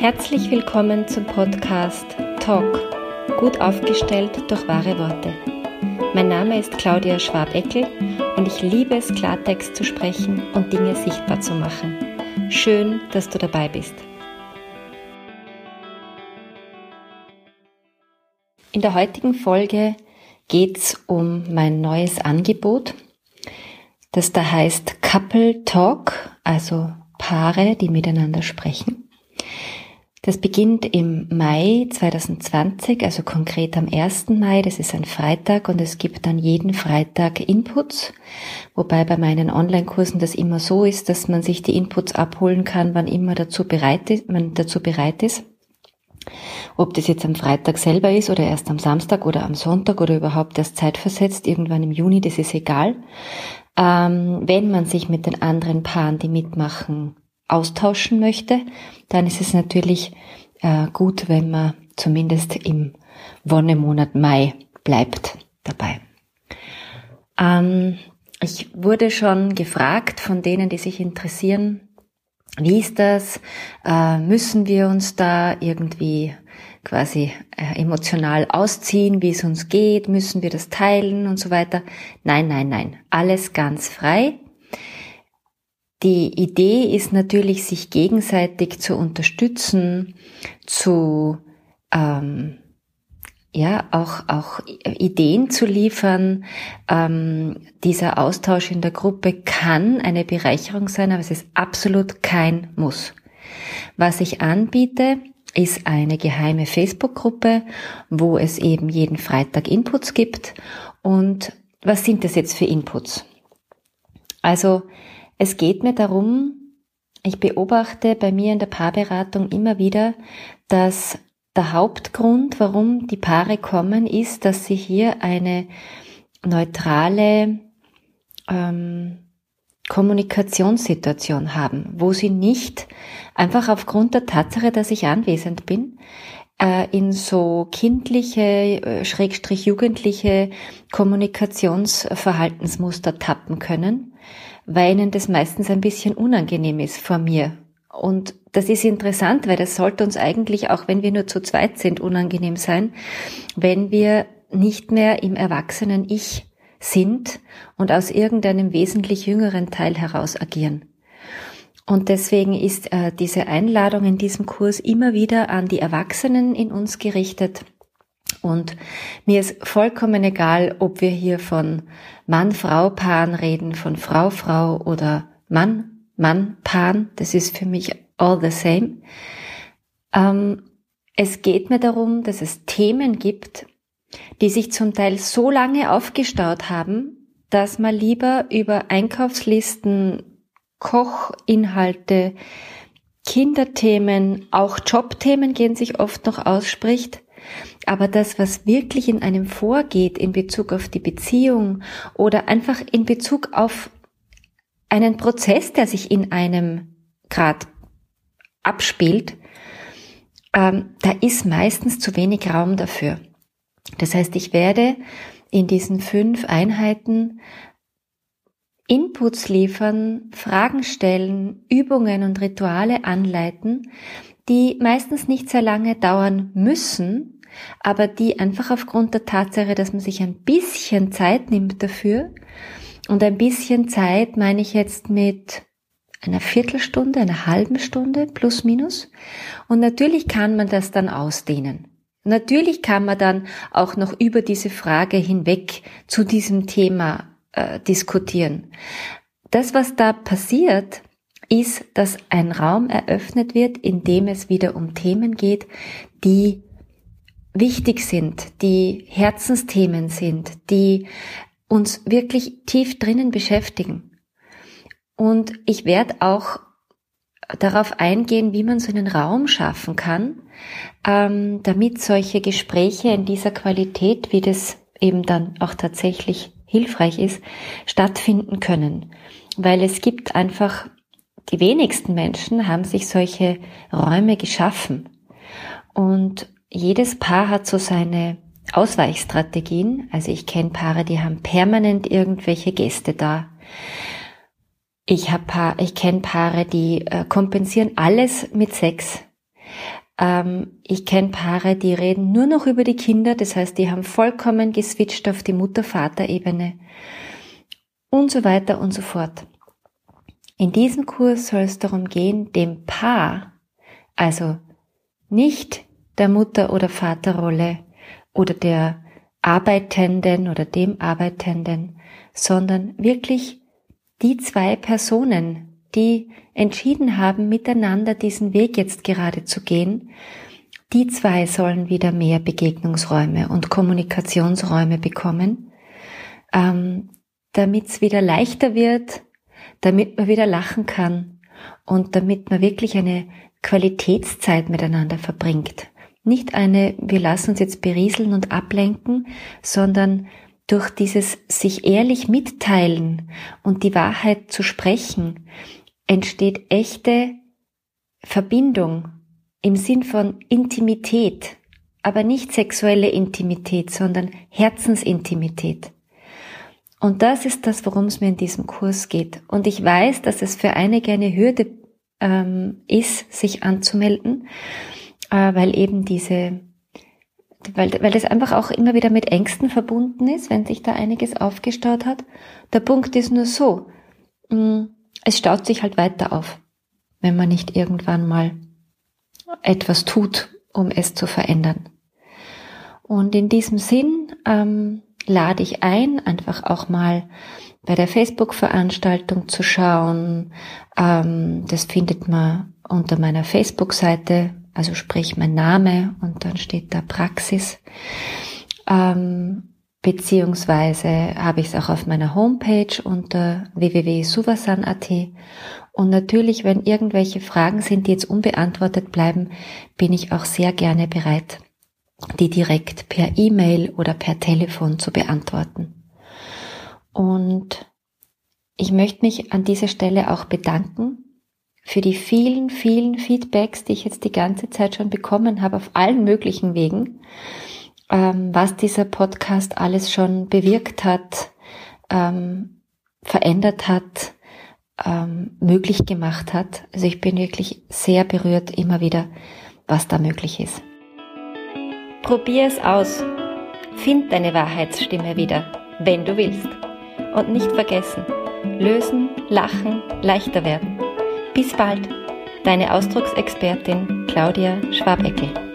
Herzlich willkommen zum Podcast Talk, gut aufgestellt durch wahre Worte. Mein Name ist Claudia Schwabeckel und ich liebe es, Klartext zu sprechen und Dinge sichtbar zu machen. Schön, dass du dabei bist. In der heutigen Folge geht es um mein neues Angebot, das da heißt Couple Talk, also Paare, die miteinander sprechen. Das beginnt im Mai 2020, also konkret am 1. Mai, das ist ein Freitag und es gibt dann jeden Freitag Inputs, wobei bei meinen Online-Kursen das immer so ist, dass man sich die Inputs abholen kann, wann immer dazu bereit ist, man dazu bereit ist. Ob das jetzt am Freitag selber ist oder erst am Samstag oder am Sonntag oder überhaupt erst zeitversetzt, irgendwann im Juni, das ist egal. Ähm, wenn man sich mit den anderen Paaren, die mitmachen, austauschen möchte, dann ist es natürlich äh, gut, wenn man zumindest im Wonnemonat Mai bleibt dabei. Ähm, ich wurde schon gefragt von denen, die sich interessieren, wie ist das? Äh, müssen wir uns da irgendwie quasi äh, emotional ausziehen, wie es uns geht? Müssen wir das teilen und so weiter? Nein, nein, nein. Alles ganz frei. Die Idee ist natürlich, sich gegenseitig zu unterstützen, zu ähm, ja auch auch Ideen zu liefern. Ähm, dieser Austausch in der Gruppe kann eine Bereicherung sein, aber es ist absolut kein Muss. Was ich anbiete, ist eine geheime Facebook-Gruppe, wo es eben jeden Freitag Inputs gibt. Und was sind das jetzt für Inputs? Also es geht mir darum, ich beobachte bei mir in der Paarberatung immer wieder, dass der Hauptgrund, warum die Paare kommen, ist, dass sie hier eine neutrale ähm, Kommunikationssituation haben, wo sie nicht einfach aufgrund der Tatsache, dass ich anwesend bin, äh, in so kindliche, äh, schrägstrich jugendliche Kommunikationsverhaltensmuster tappen können, weil ihnen das meistens ein bisschen unangenehm ist vor mir. Und das ist interessant, weil das sollte uns eigentlich, auch wenn wir nur zu zweit sind, unangenehm sein, wenn wir nicht mehr im erwachsenen Ich sind und aus irgendeinem wesentlich jüngeren Teil heraus agieren. Und deswegen ist äh, diese Einladung in diesem Kurs immer wieder an die Erwachsenen in uns gerichtet, und mir ist vollkommen egal, ob wir hier von Mann-Frau-Paaren reden, von Frau-Frau oder Mann-Mann-Paaren. Das ist für mich all the same. Ähm, es geht mir darum, dass es Themen gibt, die sich zum Teil so lange aufgestaut haben, dass man lieber über Einkaufslisten, Kochinhalte, Kinderthemen, auch Jobthemen gehen sich oft noch ausspricht, aber das, was wirklich in einem vorgeht in Bezug auf die Beziehung oder einfach in Bezug auf einen Prozess, der sich in einem Grad abspielt, ähm, da ist meistens zu wenig Raum dafür. Das heißt, ich werde in diesen fünf Einheiten Inputs liefern, Fragen stellen, Übungen und Rituale anleiten, die meistens nicht sehr lange dauern müssen, aber die einfach aufgrund der Tatsache, dass man sich ein bisschen Zeit nimmt dafür, und ein bisschen Zeit meine ich jetzt mit einer Viertelstunde, einer halben Stunde plus minus. Und natürlich kann man das dann ausdehnen. Natürlich kann man dann auch noch über diese Frage hinweg zu diesem Thema äh, diskutieren. Das, was da passiert, ist, dass ein Raum eröffnet wird, in dem es wieder um Themen geht, die wichtig sind, die Herzensthemen sind, die uns wirklich tief drinnen beschäftigen. Und ich werde auch darauf eingehen, wie man so einen Raum schaffen kann, ähm, damit solche Gespräche in dieser Qualität, wie das eben dann auch tatsächlich hilfreich ist, stattfinden können. Weil es gibt einfach, die wenigsten Menschen haben sich solche Räume geschaffen. Und jedes Paar hat so seine Ausweichstrategien. Also ich kenne Paare, die haben permanent irgendwelche Gäste da. Ich Paar, ich kenne Paare, die äh, kompensieren alles mit Sex. Ähm, ich kenne Paare, die reden nur noch über die Kinder, das heißt, die haben vollkommen geswitcht auf die Mutter-Vater-Ebene und so weiter und so fort. In diesem Kurs soll es darum gehen, dem Paar, also nicht der Mutter- oder Vaterrolle oder der Arbeitenden oder dem Arbeitenden, sondern wirklich die zwei Personen, die entschieden haben, miteinander diesen Weg jetzt gerade zu gehen, die zwei sollen wieder mehr Begegnungsräume und Kommunikationsräume bekommen, ähm, damit es wieder leichter wird, damit man wieder lachen kann und damit man wirklich eine Qualitätszeit miteinander verbringt. Nicht eine, wir lassen uns jetzt berieseln und ablenken, sondern durch dieses sich ehrlich mitteilen und die Wahrheit zu sprechen, entsteht echte Verbindung im Sinn von Intimität, aber nicht sexuelle Intimität, sondern Herzensintimität. Und das ist das, worum es mir in diesem Kurs geht. Und ich weiß, dass es für einige eine Hürde ähm, ist, sich anzumelden, äh, weil eben diese, weil, weil das einfach auch immer wieder mit Ängsten verbunden ist, wenn sich da einiges aufgestaut hat. Der Punkt ist nur so, mm, es staut sich halt weiter auf, wenn man nicht irgendwann mal etwas tut, um es zu verändern. Und in diesem Sinn ähm, lade ich ein, einfach auch mal bei der Facebook-Veranstaltung zu schauen. Ähm, das findet man unter meiner Facebook-Seite, also sprich mein Name und dann steht da Praxis. Ähm, beziehungsweise habe ich es auch auf meiner Homepage unter www.suvasan.at. Und natürlich, wenn irgendwelche Fragen sind, die jetzt unbeantwortet bleiben, bin ich auch sehr gerne bereit, die direkt per E-Mail oder per Telefon zu beantworten. Und ich möchte mich an dieser Stelle auch bedanken für die vielen, vielen Feedbacks, die ich jetzt die ganze Zeit schon bekommen habe auf allen möglichen Wegen, ähm, was dieser Podcast alles schon bewirkt hat, ähm, verändert hat, ähm, möglich gemacht hat. Also ich bin wirklich sehr berührt immer wieder, was da möglich ist. Probier es aus. Find deine Wahrheitsstimme wieder, wenn du willst. Und nicht vergessen, lösen, lachen, leichter werden. Bis bald, deine Ausdrucksexpertin Claudia Schwabeckel.